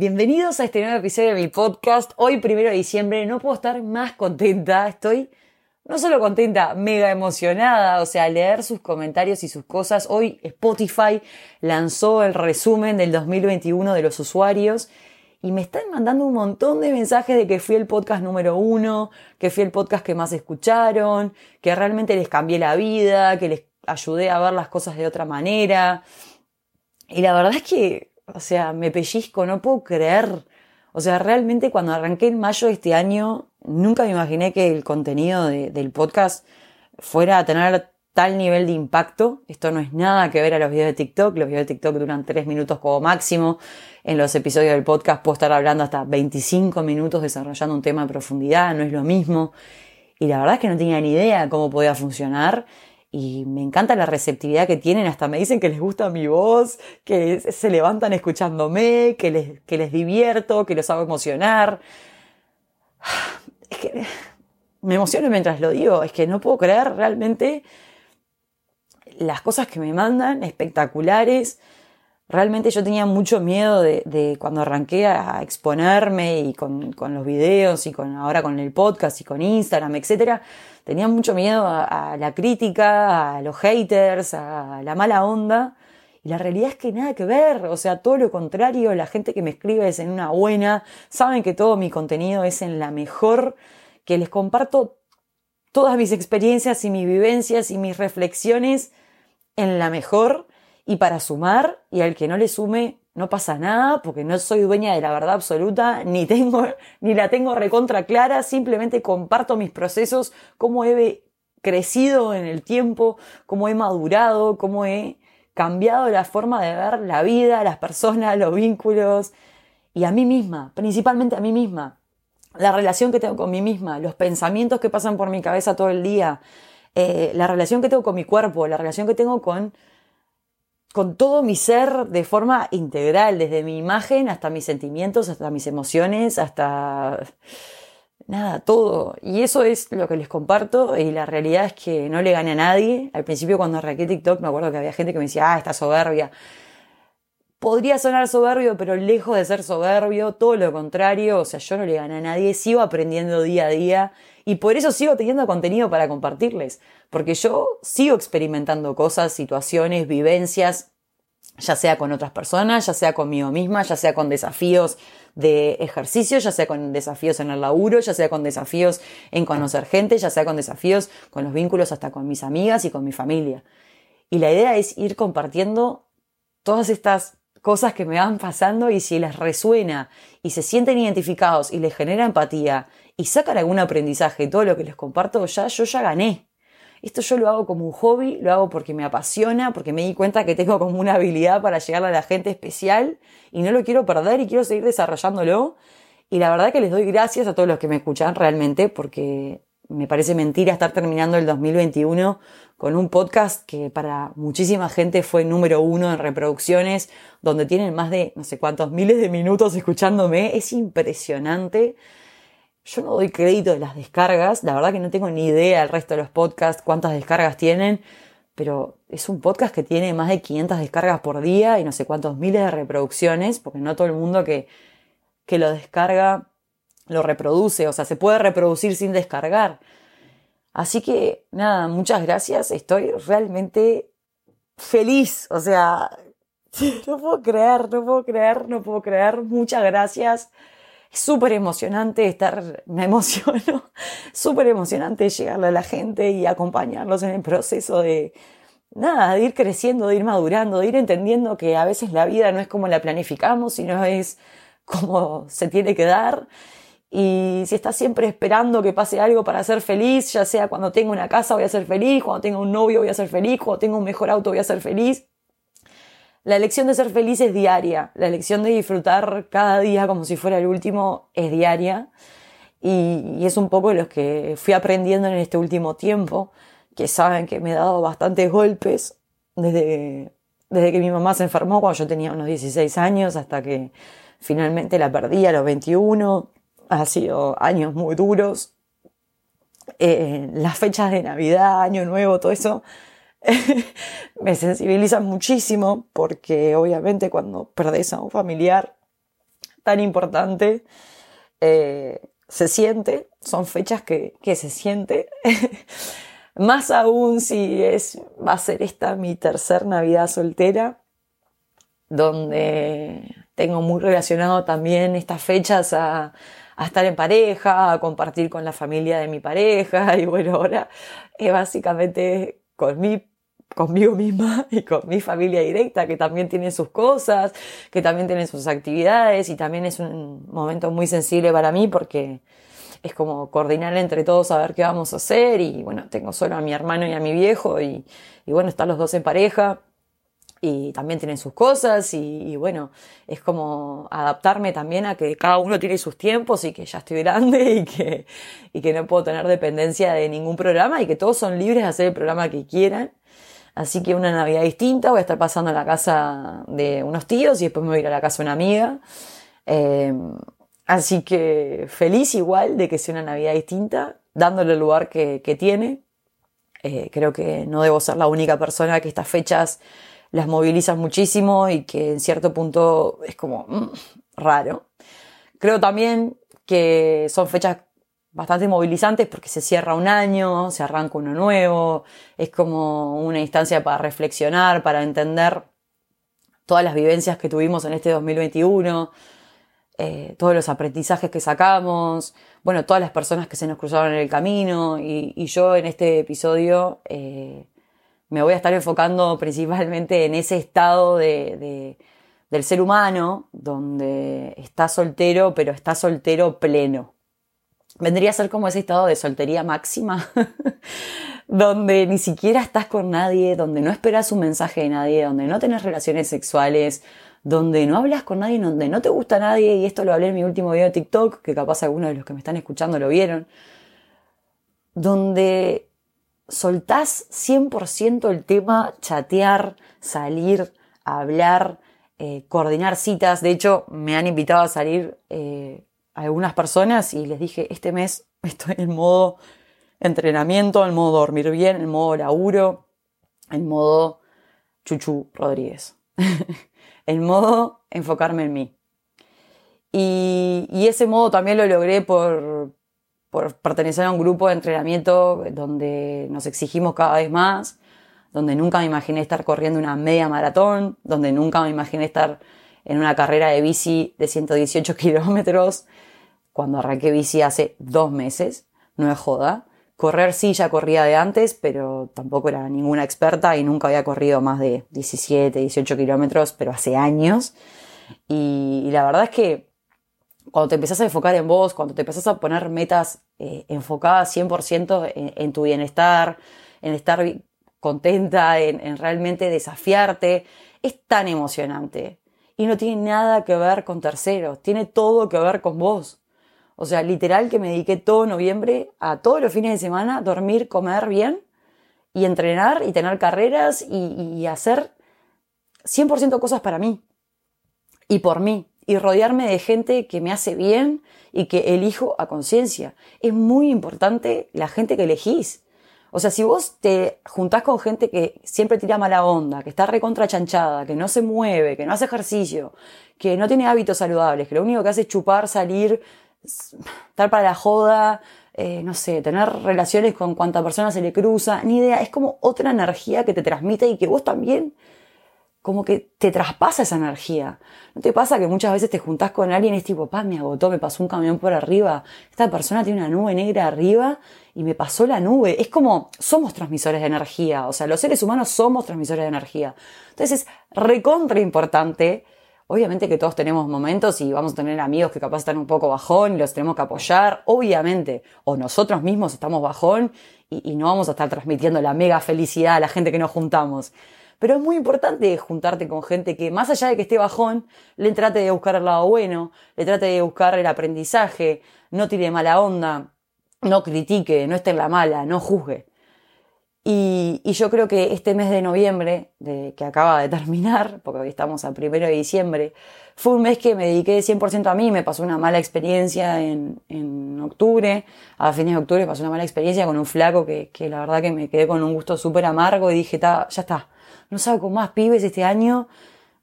Bienvenidos a este nuevo episodio de mi podcast. Hoy, primero de diciembre, no puedo estar más contenta. Estoy no solo contenta, mega emocionada. O sea, leer sus comentarios y sus cosas. Hoy Spotify lanzó el resumen del 2021 de los usuarios y me están mandando un montón de mensajes de que fui el podcast número uno, que fui el podcast que más escucharon, que realmente les cambié la vida, que les ayudé a ver las cosas de otra manera. Y la verdad es que, o sea, me pellizco, no puedo creer. O sea, realmente cuando arranqué en mayo de este año, nunca me imaginé que el contenido del podcast fuera a tener tal nivel de impacto. Esto no es nada que ver a los videos de TikTok. Los videos de TikTok duran tres minutos como máximo. En los episodios del podcast puedo estar hablando hasta 25 minutos desarrollando un tema de profundidad. No es lo mismo. Y la verdad es que no tenía ni idea cómo podía funcionar y me encanta la receptividad que tienen, hasta me dicen que les gusta mi voz, que se levantan escuchándome, que les, que les divierto, que los hago emocionar. Es que me emociono mientras lo digo, es que no puedo creer realmente las cosas que me mandan, espectaculares. Realmente yo tenía mucho miedo de, cuando arranqué a exponerme y con, los videos y con ahora con el podcast y con Instagram, etcétera. Tenía mucho miedo a, la crítica, a los haters, a la mala onda. Y la realidad es que nada que ver, o sea, todo lo contrario, la gente que me escribe es en una buena, saben que todo mi contenido es en la mejor, que les comparto todas mis experiencias y mis vivencias y mis reflexiones en la mejor y para sumar y al que no le sume no pasa nada porque no soy dueña de la verdad absoluta ni tengo ni la tengo recontra clara, simplemente comparto mis procesos, cómo he crecido en el tiempo, cómo he madurado, cómo he cambiado la forma de ver la vida, las personas, los vínculos y a mí misma, principalmente a mí misma. La relación que tengo con mí misma, los pensamientos que pasan por mi cabeza todo el día, eh, la relación que tengo con mi cuerpo, la relación que tengo con, con todo mi ser de forma integral, desde mi imagen hasta mis sentimientos, hasta mis emociones, hasta nada, todo. Y eso es lo que les comparto y la realidad es que no le gane a nadie. Al principio cuando arranqué TikTok me acuerdo que había gente que me decía, ah, está soberbia. Podría sonar soberbio, pero lejos de ser soberbio, todo lo contrario, o sea, yo no le gane a nadie, sigo aprendiendo día a día y por eso sigo teniendo contenido para compartirles, porque yo sigo experimentando cosas, situaciones, vivencias, ya sea con otras personas, ya sea conmigo misma, ya sea con desafíos de ejercicio, ya sea con desafíos en el laburo, ya sea con desafíos en conocer gente, ya sea con desafíos con los vínculos hasta con mis amigas y con mi familia. Y la idea es ir compartiendo todas estas cosas que me van pasando y si les resuena y se sienten identificados y les genera empatía y sacan algún aprendizaje todo lo que les comparto, ya yo ya gané. Esto yo lo hago como un hobby, lo hago porque me apasiona, porque me di cuenta que tengo como una habilidad para llegar a la gente especial y no lo quiero perder y quiero seguir desarrollándolo. Y la verdad que les doy gracias a todos los que me escuchan realmente porque me parece mentira estar terminando el 2021 con un podcast que para muchísima gente fue número uno en reproducciones, donde tienen más de no sé cuántos miles de minutos escuchándome. Es impresionante. Yo no doy crédito de las descargas, la verdad que no tengo ni idea del resto de los podcasts cuántas descargas tienen, pero es un podcast que tiene más de 500 descargas por día y no sé cuántos miles de reproducciones, porque no todo el mundo que, que lo descarga lo reproduce, o sea, se puede reproducir sin descargar. Así que nada, muchas gracias, estoy realmente feliz, o sea, no puedo creer, no puedo creer, no puedo creer, muchas gracias. Es súper emocionante estar, me emociono, súper emocionante llegarle a la gente y acompañarlos en el proceso de, nada, de ir creciendo, de ir madurando, de ir entendiendo que a veces la vida no es como la planificamos, sino es como se tiene que dar. Y si estás siempre esperando que pase algo para ser feliz, ya sea cuando tengo una casa voy a ser feliz, cuando tengo un novio voy a ser feliz, cuando tengo un mejor auto voy a ser feliz, la elección de ser feliz es diaria, la elección de disfrutar cada día como si fuera el último es diaria y, es un poco lo que fui aprendiendo en este último tiempo, que saben que me he dado bastantes golpes desde, desde que mi mamá se enfermó cuando yo tenía unos 16 años hasta que finalmente la perdí a los 21. Ha sido años muy duros. Eh, las fechas de Navidad, Año Nuevo, todo eso me sensibiliza muchísimo porque obviamente cuando perdés a un familiar tan importante. Eh, se siente, son fechas que, que se siente. Más aún si es, va a ser esta mi tercer Navidad soltera, donde tengo muy relacionado también estas fechas a, a estar en pareja, a compartir con la familia de mi pareja, y bueno, ahora es básicamente con mi conmigo misma y con mi familia directa, que también tiene sus cosas, que también tiene sus actividades y también es un momento muy sensible para mí porque es como coordinar entre todos a ver qué vamos a hacer. Y bueno, tengo solo a mi hermano y a mi viejo y, y bueno, están los dos en pareja y también tienen sus cosas y, bueno, es como adaptarme también a que cada uno tiene sus tiempos y que ya estoy grande y que, y que no puedo tener dependencia de ningún programa y que todos son libres de hacer el programa que quieran. Así que una Navidad distinta, voy a estar pasando a la casa de unos tíos y después me voy a ir a la casa de una amiga. Eh, así que feliz igual de que sea una Navidad distinta, dándole el lugar que, que tiene. Eh, creo que no debo ser la única persona que estas fechas las movilizan muchísimo y que en cierto punto es como mm, raro. Creo también que son fechas bastante movilizantes porque se cierra un año, se arranca uno nuevo, es como una instancia para reflexionar, para entender todas las vivencias que tuvimos en este 2021, eh, todos los aprendizajes que sacamos, bueno, todas las personas que se nos cruzaron en el camino y, yo en este episodio eh, me voy a estar enfocando principalmente en ese estado de, del ser humano donde está soltero, pero está soltero pleno. Vendría a ser como ese estado de soltería máxima, donde ni siquiera estás con nadie, donde no esperas un mensaje de nadie, donde no tenés relaciones sexuales, donde no hablas con nadie, donde no te gusta nadie, y esto lo hablé en mi último video de TikTok, que capaz algunos de los que me están escuchando lo vieron, donde soltás 100% el tema chatear, salir, hablar, eh, coordinar citas. De hecho, me han invitado a salir eh, algunas personas y les dije, este mes estoy en modo entrenamiento, en modo dormir bien, en modo laburo, en modo Chuchu Rodríguez, en modo enfocarme en mí. y ese modo también lo logré por, por pertenecer a un grupo de entrenamiento donde nos exigimos cada vez más, donde nunca me imaginé estar corriendo una media maratón, donde nunca me imaginé estar en una carrera de bici de 118 kilómetros, cuando arranqué bici hace dos meses, no es joda. Correr sí ya corría de antes, pero tampoco era ninguna experta y nunca había corrido más de 17, 18 kilómetros, pero hace años. y la verdad es que cuando te empezás a enfocar en vos, cuando te empezás a poner metas eh, enfocadas 100% en, tu bienestar, en estar contenta, en, realmente desafiarte, es tan emocionante. Y no tiene nada que ver con terceros, tiene todo que ver con vos. O sea, literal que me dediqué todo noviembre a todos los fines de semana dormir, comer bien y entrenar y tener carreras y, y hacer 100% cosas para mí y por mí y rodearme de gente que me hace bien y que elijo a conciencia. Es muy importante la gente que elegís. O sea, si vos te juntás con gente que siempre tira mala onda, que está recontra chanchada, que no se mueve, que no hace ejercicio, que no tiene hábitos saludables, que lo único que hace es chupar, salir, estar para la joda, eh, no sé, tener relaciones con cuanta persona se le cruza, ni idea, es como otra energía que te transmite y que vos también como que te traspasa esa energía. ¿No te pasa que muchas veces te juntás con alguien y es tipo, pa, me agotó, me pasó un camión por arriba, esta persona tiene una nube negra arriba y me pasó la nube? Es como, somos transmisores de energía, o sea, los seres humanos somos transmisores de energía. Entonces es recontra importante. Obviamente que todos tenemos momentos y vamos a tener amigos que capaz están un poco bajón y los tenemos que apoyar, obviamente. O nosotros mismos estamos bajón y, y no vamos a estar transmitiendo la mega felicidad a la gente que nos juntamos. Pero es muy importante juntarte con gente que, más allá de que esté bajón, le trate de buscar el lado bueno, le trate de buscar el aprendizaje, no tire mala onda, no critique, no esté en la mala, no juzgue. Y, yo creo que este mes de noviembre, de, que acaba de terminar, porque hoy estamos a primero de diciembre, fue un mes que me dediqué 100% a mí, me pasó una mala experiencia en, en octubre, a fines de octubre pasó una mala experiencia con un flaco que, que la verdad que me quedé con un gusto súper amargo y dije, ya está, no salgo con más pibes este año,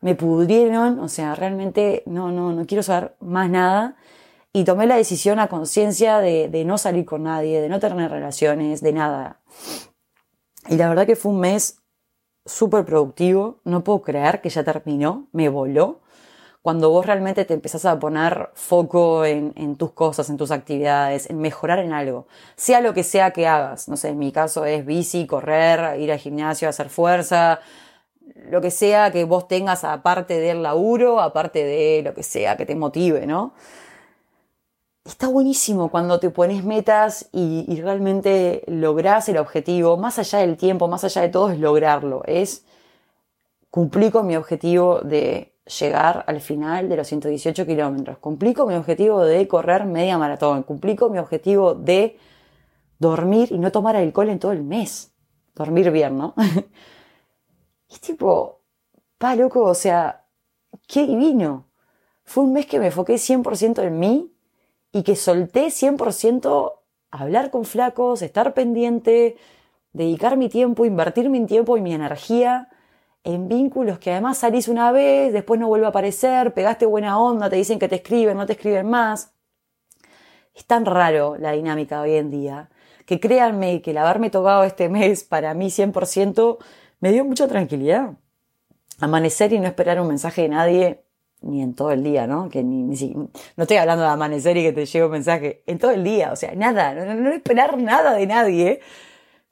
me pudrieron, o sea, realmente no, no, no quiero saber más nada. Y tomé la decisión a conciencia de, de no salir con nadie, de no tener relaciones, de nada. Y la verdad que fue un mes súper productivo, no puedo creer que ya terminó, me voló. Cuando vos realmente te empezás a poner foco en, tus cosas, en tus actividades, en mejorar en algo, sea lo que sea que hagas, no sé, en mi caso es bici, correr, ir al gimnasio, hacer fuerza, lo que sea que vos tengas aparte del laburo, aparte de lo que sea que te motive, ¿no? Está buenísimo cuando te pones metas y, realmente lográs el objetivo, más allá del tiempo, más allá de todo, es lograrlo. Es cumplir con mi objetivo de llegar al final de los 118 kilómetros. Cumplí con mi objetivo de correr media maratón. Cumplí con mi objetivo de dormir y no tomar alcohol en todo el mes. Dormir bien, ¿no? y tipo, pa, loco, o sea, qué divino. Fue un mes que me enfoqué 100% en mí y que solté 100% hablar con flacos, estar pendiente, dedicar mi tiempo, invertir mi tiempo y mi energía en vínculos que además salís una vez, después no vuelve a aparecer, pegaste buena onda, te dicen que te escriben, no te escriben más. Es tan raro la dinámica hoy en día que créanme que el haberme tocado este mes para mí 100% me dio mucha tranquilidad. Amanecer y no esperar un mensaje de nadie ni en todo el día, ¿no? Que ni, no estoy hablando de amanecer y que te llegue un mensaje, en todo el día, o sea, nada, no, no, esperar nada de nadie,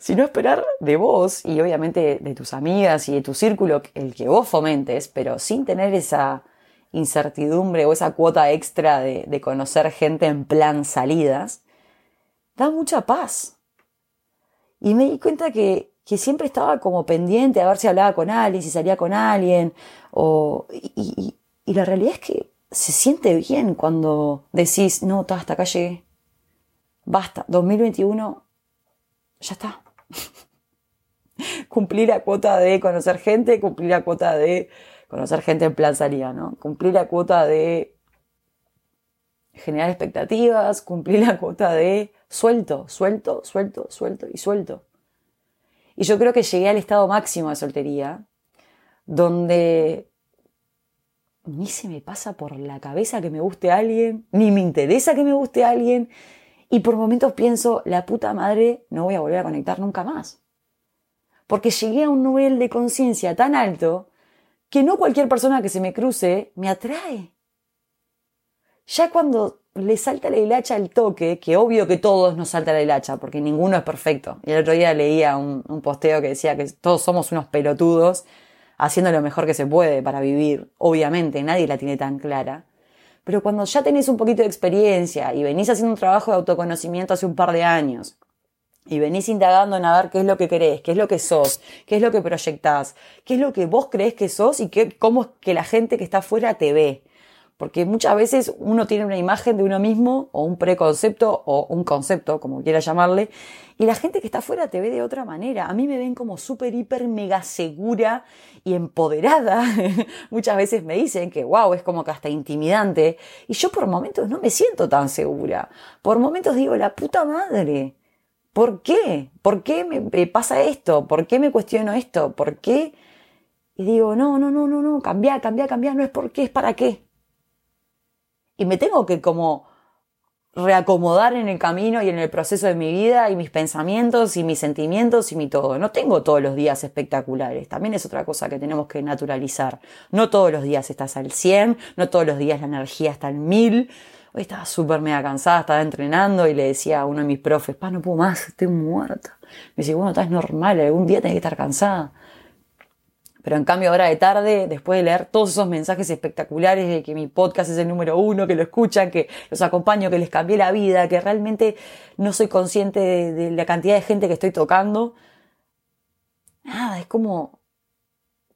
sino esperar de vos y obviamente de tus amigas y de tu círculo, el que vos fomentes, pero sin tener esa incertidumbre o esa cuota extra de, de conocer gente en plan salidas, da mucha paz. Y me di cuenta que, que siempre estaba como pendiente a ver si hablaba con alguien, si salía con alguien, o, y, y la realidad es que se siente bien cuando decís, no, hasta acá llegué. Basta, 2021, ya está. cumplir la cuota de conocer gente, cumplir la cuota de conocer gente en plan salida, ¿no? Cumplir la cuota de generar expectativas, cumplir la cuota de suelto, suelto, suelto, suelto y suelto. Y yo creo que llegué al estado máximo de soltería, donde ni se me pasa por la cabeza que me guste alguien, ni me interesa que me guste alguien, y por momentos pienso, la puta madre, no voy a volver a conectar nunca más. Porque llegué a un nivel de conciencia tan alto que no cualquier persona que se me cruce me atrae. Ya cuando le salta la hilacha al toque, que obvio que todos nos salta la hilacha, porque ninguno es perfecto. Y el otro día leía un, un posteo que decía que todos somos unos pelotudos haciendo lo mejor que se puede para vivir. Obviamente, nadie la tiene tan clara. Pero cuando ya tenés un poquito de experiencia y venís haciendo un trabajo de autoconocimiento hace un par de años, y venís indagando en a ver qué es lo que querés, qué es lo que sos, qué es lo que proyectás, qué es lo que vos crees que sos y qué, cómo es que la gente que está afuera te ve. Porque muchas veces uno tiene una imagen de uno mismo o un preconcepto o un concepto, como quiera llamarle, y la gente que está afuera te ve de otra manera. A mí me ven como súper, hiper, mega segura y empoderada. muchas veces me dicen que, wow, es como que hasta intimidante. Y yo por momentos no me siento tan segura. Por momentos digo, la puta madre. ¿Por qué? ¿Por qué me pasa esto? ¿Por qué me cuestiono esto? ¿Por qué? Y digo, no, no, no, no, no, cambiar, cambiar, cambiar, no es por qué, es para qué y me tengo que como reacomodar en el camino y en el proceso de mi vida y mis pensamientos y mis sentimientos y mi todo. No tengo todos los días espectaculares. También es otra cosa que tenemos que naturalizar. No todos los días estás al 100, no todos los días la energía está al 1000. Hoy estaba súper mega cansada, estaba entrenando y le decía a uno de mis profes, pa, no puedo más, estoy muerta. Me dice, bueno, estás normal, algún día tenés que estar cansada. Pero en cambio ahora de tarde, después de leer todos esos mensajes espectaculares de que mi podcast es el número uno, que lo escuchan, que los acompaño, que les cambié la vida, que realmente no soy consciente de, la cantidad de gente que estoy tocando, nada, es como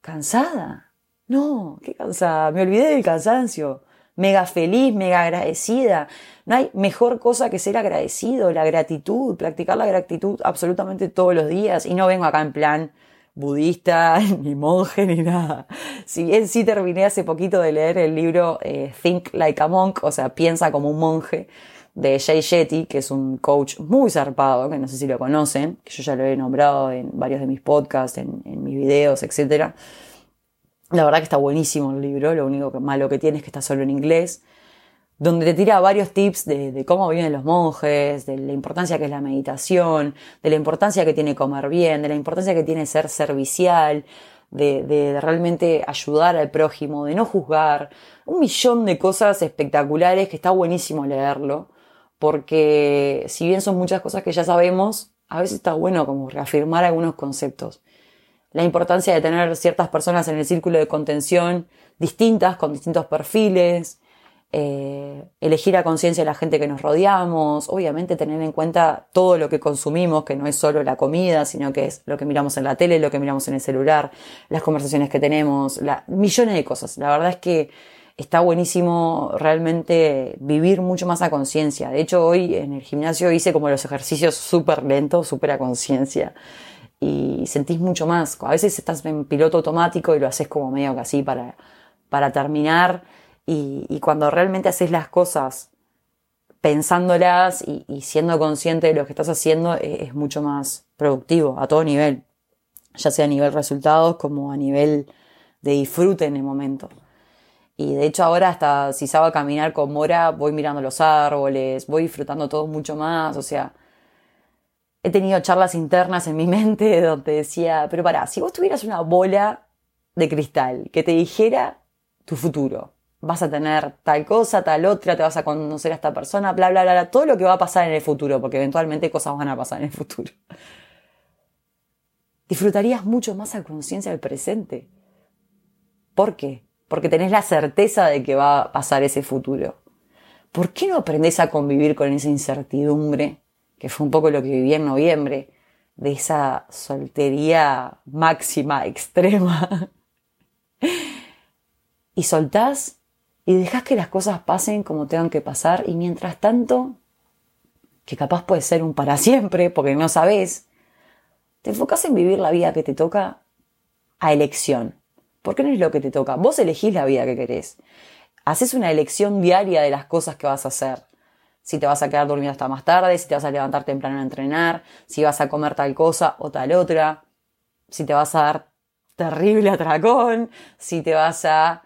cansada. No, qué cansada. Me olvidé del cansancio. Mega feliz, mega agradecida. No hay mejor cosa que ser agradecido, la gratitud, practicar la gratitud absolutamente todos los días. Y no vengo acá en plan, budista, ni monje, ni nada. Si bien sí terminé hace poquito de leer el libro eh, Think Like a Monk, o sea, piensa como un monje, de Jay Shetty, que es un coach muy zarpado, que no sé si lo conocen, que yo ya lo he nombrado en varios de mis podcasts, en, mis videos, etc. La verdad que está buenísimo el libro, lo único malo que tiene es que está solo en inglés, donde te tira varios tips de, cómo viven los monjes, de la importancia que es la meditación, de la importancia que tiene comer bien, de la importancia que tiene ser servicial, de, de, realmente ayudar al prójimo, de no juzgar, un millón de cosas espectaculares que está buenísimo leerlo, porque si bien son muchas cosas que ya sabemos, a veces está bueno como reafirmar algunos conceptos. La importancia de tener ciertas personas en el círculo de contención distintas, con distintos perfiles, eh, elegir a conciencia la gente que nos rodeamos, obviamente tener en cuenta todo lo que consumimos, que no es solo la comida, sino que es lo que miramos en la tele, lo que miramos en el celular, las conversaciones que tenemos, millones de cosas. La verdad es que está buenísimo realmente vivir mucho más a conciencia. De hecho, hoy en el gimnasio hice como los ejercicios súper lentos, súper a conciencia. Y sentís mucho más. A veces estás en piloto automático y lo haces como medio que así para, para terminar y, cuando realmente haces las cosas pensándolas y, siendo consciente de lo que estás haciendo, e, es, mucho más productivo a todo nivel, ya sea a nivel resultados como a nivel de disfrute en el momento. Y de hecho ahora hasta si salgo a caminar con Mora, voy mirando los árboles, voy disfrutando todo mucho más, o sea, he tenido charlas internas en mi mente donde decía, pero pará, si vos tuvieras una bola de cristal que te dijera tu futuro, vas a tener tal cosa, tal otra, te vas a conocer a esta persona, bla, bla, bla, todo lo que va a pasar en el futuro, porque eventualmente cosas van a pasar en el futuro. Disfrutarías mucho más a conciencia del presente. ¿Por qué? Porque tenés la certeza de que va a pasar ese futuro. ¿Por qué no aprendés a convivir con esa incertidumbre, que fue un poco lo que viví en noviembre, de esa soltería máxima, extrema? y soltás y dejas que las cosas pasen como tengan que pasar y mientras tanto, que capaz puede ser un para siempre porque no sabes, te enfocas en vivir la vida que te toca a elección. Porque no es lo que te toca, vos elegís la vida que querés. Haces una elección diaria de las cosas que vas a hacer. Si te vas a quedar durmiendo hasta más tarde, si te vas a levantar temprano a entrenar, si vas a comer tal cosa o tal otra, si te vas a dar terrible atracón, si te vas a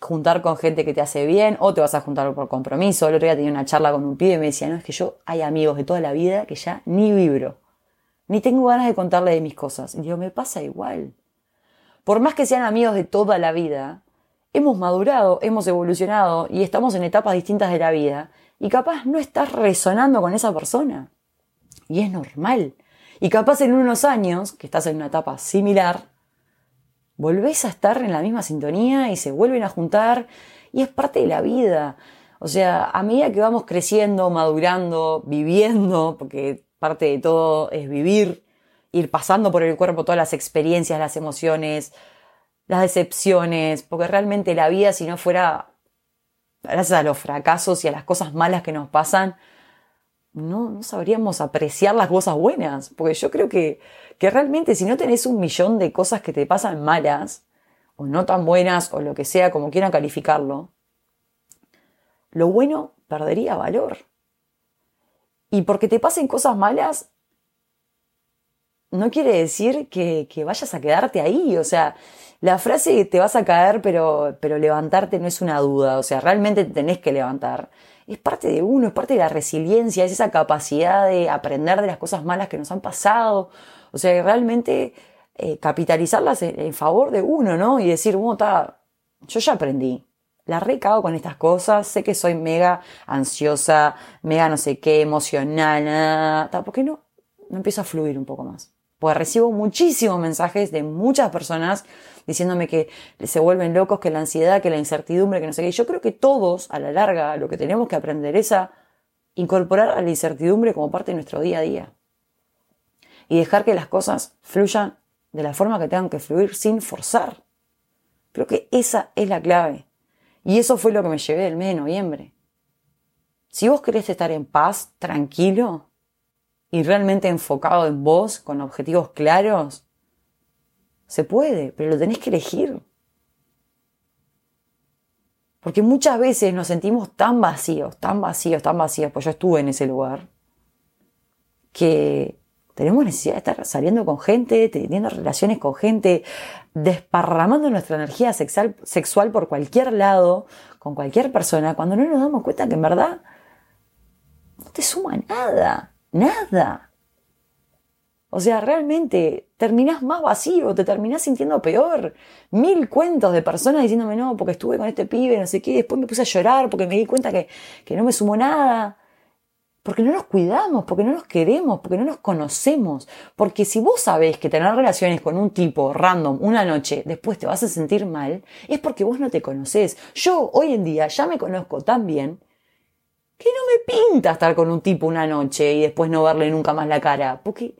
juntar con gente que te hace bien o te vas a juntar por compromiso. El otro día tenía una charla con un pibe y me decía, no, es que yo hay amigos de toda la vida que ya ni vibro, ni tengo ganas de contarle de mis cosas. Y digo, me pasa igual. Por más que sean amigos de toda la vida, hemos madurado, hemos evolucionado y estamos en etapas distintas de la vida y capaz no estás resonando con esa persona. Y es normal. Y capaz en unos años, que estás en una etapa similar, volvés a estar en la misma sintonía y se vuelven a juntar y es parte de la vida. O sea, a medida que vamos creciendo, madurando, viviendo, porque parte de todo es vivir, ir pasando por el cuerpo todas las experiencias, las emociones, las decepciones, porque realmente la vida si no fuera gracias a los fracasos y a las cosas malas que nos pasan, no, no sabríamos apreciar las cosas buenas, porque yo creo que, que realmente si no tenés un millón de cosas que te pasan malas, o no tan buenas, o lo que sea, como quieran calificarlo, lo bueno perdería valor. Y porque te pasen cosas malas, no quiere decir que, que, vayas a quedarte ahí. O sea, la frase te vas a caer, pero, pero levantarte no es una duda. O sea, realmente te tenés que levantar es parte de uno, es parte de la resiliencia, es esa capacidad de aprender de las cosas malas que nos han pasado. O sea, realmente eh, capitalizarlas en, favor de uno, ¿no? Y decir, bueno, está, yo ya aprendí. La recago con estas cosas, sé que soy mega ansiosa, mega no sé qué, emocional, nada. ¿Por qué no? No empiezo a fluir un poco más. Pues recibo muchísimos mensajes de muchas personas diciéndome que se vuelven locos, que la ansiedad, que la incertidumbre, que no sé qué. Yo creo que todos, a la larga, lo que tenemos que aprender es a incorporar a la incertidumbre como parte de nuestro día a día. Y dejar que las cosas fluyan de la forma que tengan que fluir sin forzar. Creo que esa es la clave. Y eso fue lo que me llevé del mes de noviembre. Si vos querés estar en paz, tranquilo, y realmente enfocado en vos, con objetivos claros, se puede, pero lo tenés que elegir. Porque muchas veces nos sentimos tan vacíos, tan vacíos, tan vacíos, pues yo estuve en ese lugar, que tenemos necesidad de estar saliendo con gente, teniendo relaciones con gente, desparramando nuestra energía sexual, sexual por cualquier lado, con cualquier persona, cuando no nos damos cuenta que en verdad no te suma nada, nada. O sea, realmente terminás más vacío, te terminás sintiendo peor. Mil cuentos de personas diciéndome, no, porque estuve con este pibe, no sé qué, después me puse a llorar porque me di cuenta que, que no me sumó nada. Porque no nos cuidamos, porque no nos queremos, porque no nos conocemos. Porque si vos sabés que tener relaciones con un tipo random una noche después te vas a sentir mal, es porque vos no te conocés. Yo hoy en día ya me conozco tan bien que no me pinta estar con un tipo una noche y después no verle nunca más la cara. Porque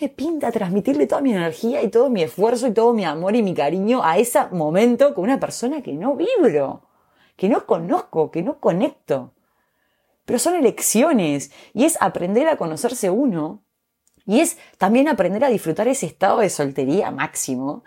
me pinta transmitirle toda mi energía y todo mi esfuerzo y todo mi amor y mi cariño a ese momento con una persona que no vibro, que no conozco, que no conecto. Pero son elecciones y es aprender a conocerse uno y es también aprender a disfrutar ese estado de soltería máximo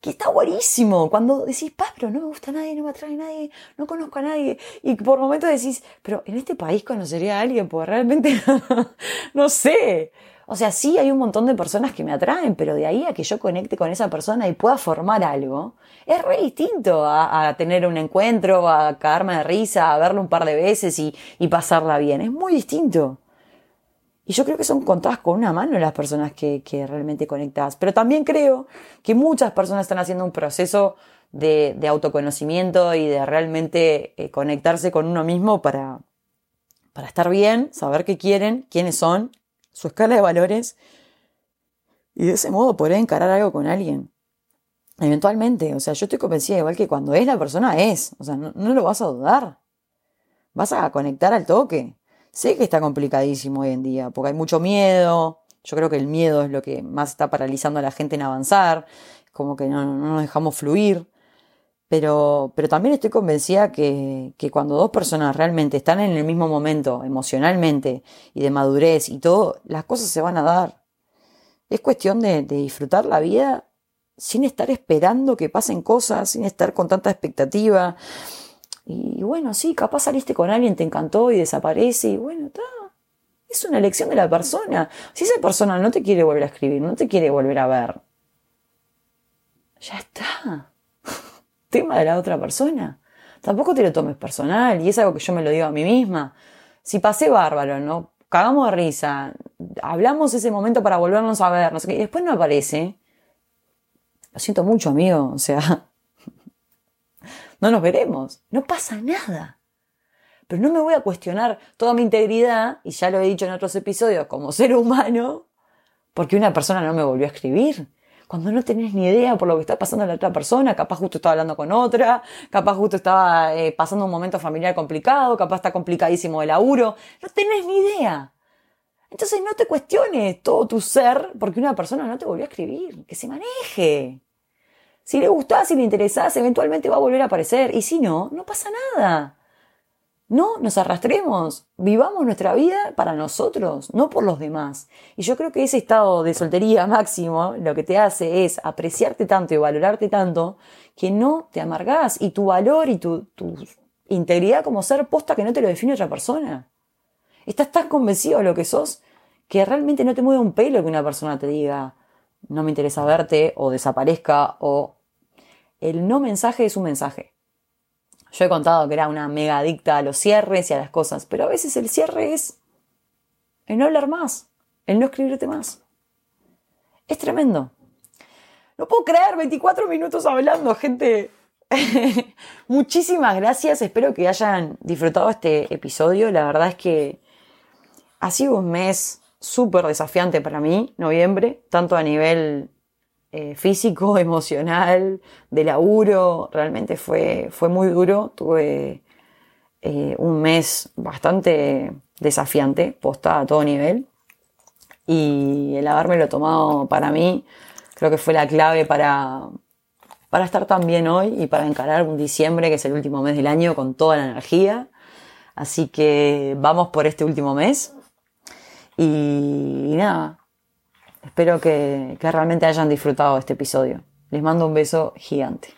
que está buenísimo. Cuando decís, pa, pero no me gusta nadie, no me atrae nadie, no conozco a nadie. Y por momentos decís, pero en este país conocería a alguien, porque realmente no sé. O sea, sí hay un montón de personas que me atraen, pero de ahí a que yo conecte con esa persona y pueda formar algo, es re distinto a, tener un encuentro, a caerme de risa, a verlo un par de veces y, pasarla bien. Es muy distinto. Y yo creo que son contadas con una mano las personas que, realmente conectas. Pero también creo que muchas personas están haciendo un proceso de, de autoconocimiento y de realmente eh, conectarse con uno mismo para, para estar bien, saber qué quieren, quiénes son su escala de valores y de ese modo poder encarar algo con alguien. Eventualmente, o sea, yo estoy convencida igual que cuando es la persona es, o sea, no, lo vas a dudar. Vas a conectar al toque. Sé que está complicadísimo hoy en día, porque hay mucho miedo. Yo creo que el miedo es lo que más está paralizando a la gente en avanzar, como que no, no nos dejamos fluir. Pero, pero también estoy convencida que, que cuando dos personas realmente están en el mismo momento, emocionalmente y de madurez y todo, las cosas se van a dar. Es cuestión de, de disfrutar la vida sin estar esperando que pasen cosas, sin estar con tanta expectativa. Y, bueno, sí, capaz saliste con alguien, te encantó y desaparece, y bueno, está. Es una elección de la persona. Si esa persona no te quiere volver a escribir, no te quiere volver a ver, ya está tema de la otra persona. Tampoco te lo tomes personal y es algo que yo me lo digo a mí misma. Si pasé bárbaro, ¿no? Cagamos de risa, hablamos ese momento para volvernos a ver, no sé y después no aparece. Lo siento mucho, amigo, o sea, no nos veremos, no pasa nada. Pero no me voy a cuestionar toda mi integridad, y ya lo he dicho en otros episodios, como ser humano, porque una persona no me volvió a escribir cuando no tenés ni idea por lo que está pasando la otra persona, capaz justo estaba hablando con otra, capaz justo estaba eh, pasando un momento familiar complicado, capaz está complicadísimo el laburo, no tenés ni idea. Entonces no te cuestiones todo tu ser porque una persona no te volvió a escribir, que se maneje. Si le gustás, si le interesás, eventualmente va a volver a aparecer. Y si no, no pasa nada. No nos arrastremos, vivamos nuestra vida para nosotros, no por los demás. Y yo creo que ese estado de soltería máximo lo que te hace es apreciarte tanto y valorarte tanto que no te amargás y tu valor y tu, integridad como ser posta que no te lo define otra persona. Estás tan convencido de lo que sos que realmente no te mueve un pelo que una persona te diga no me interesa verte o desaparezca o el no mensaje es un mensaje. Yo he contado que era una mega adicta a los cierres y a las cosas, pero a veces el cierre es el no hablar más, el no escribirte más. Es tremendo. No puedo creer 24 minutos hablando, gente. Muchísimas gracias, espero que hayan disfrutado este episodio. La verdad es que ha sido un mes súper desafiante para mí, noviembre, tanto a nivel eh, físico, emocional, de laburo, realmente fue, fue muy duro. Tuve eh, un mes bastante desafiante, posta a todo nivel. Y el haberme tomado para mí, creo que fue la clave para, para estar tan bien hoy y para encarar un diciembre, que es el último mes del año, con toda la energía. Así que vamos por este último mes. y nada, Espero que, realmente hayan disfrutado este episodio. Les mando un beso gigante.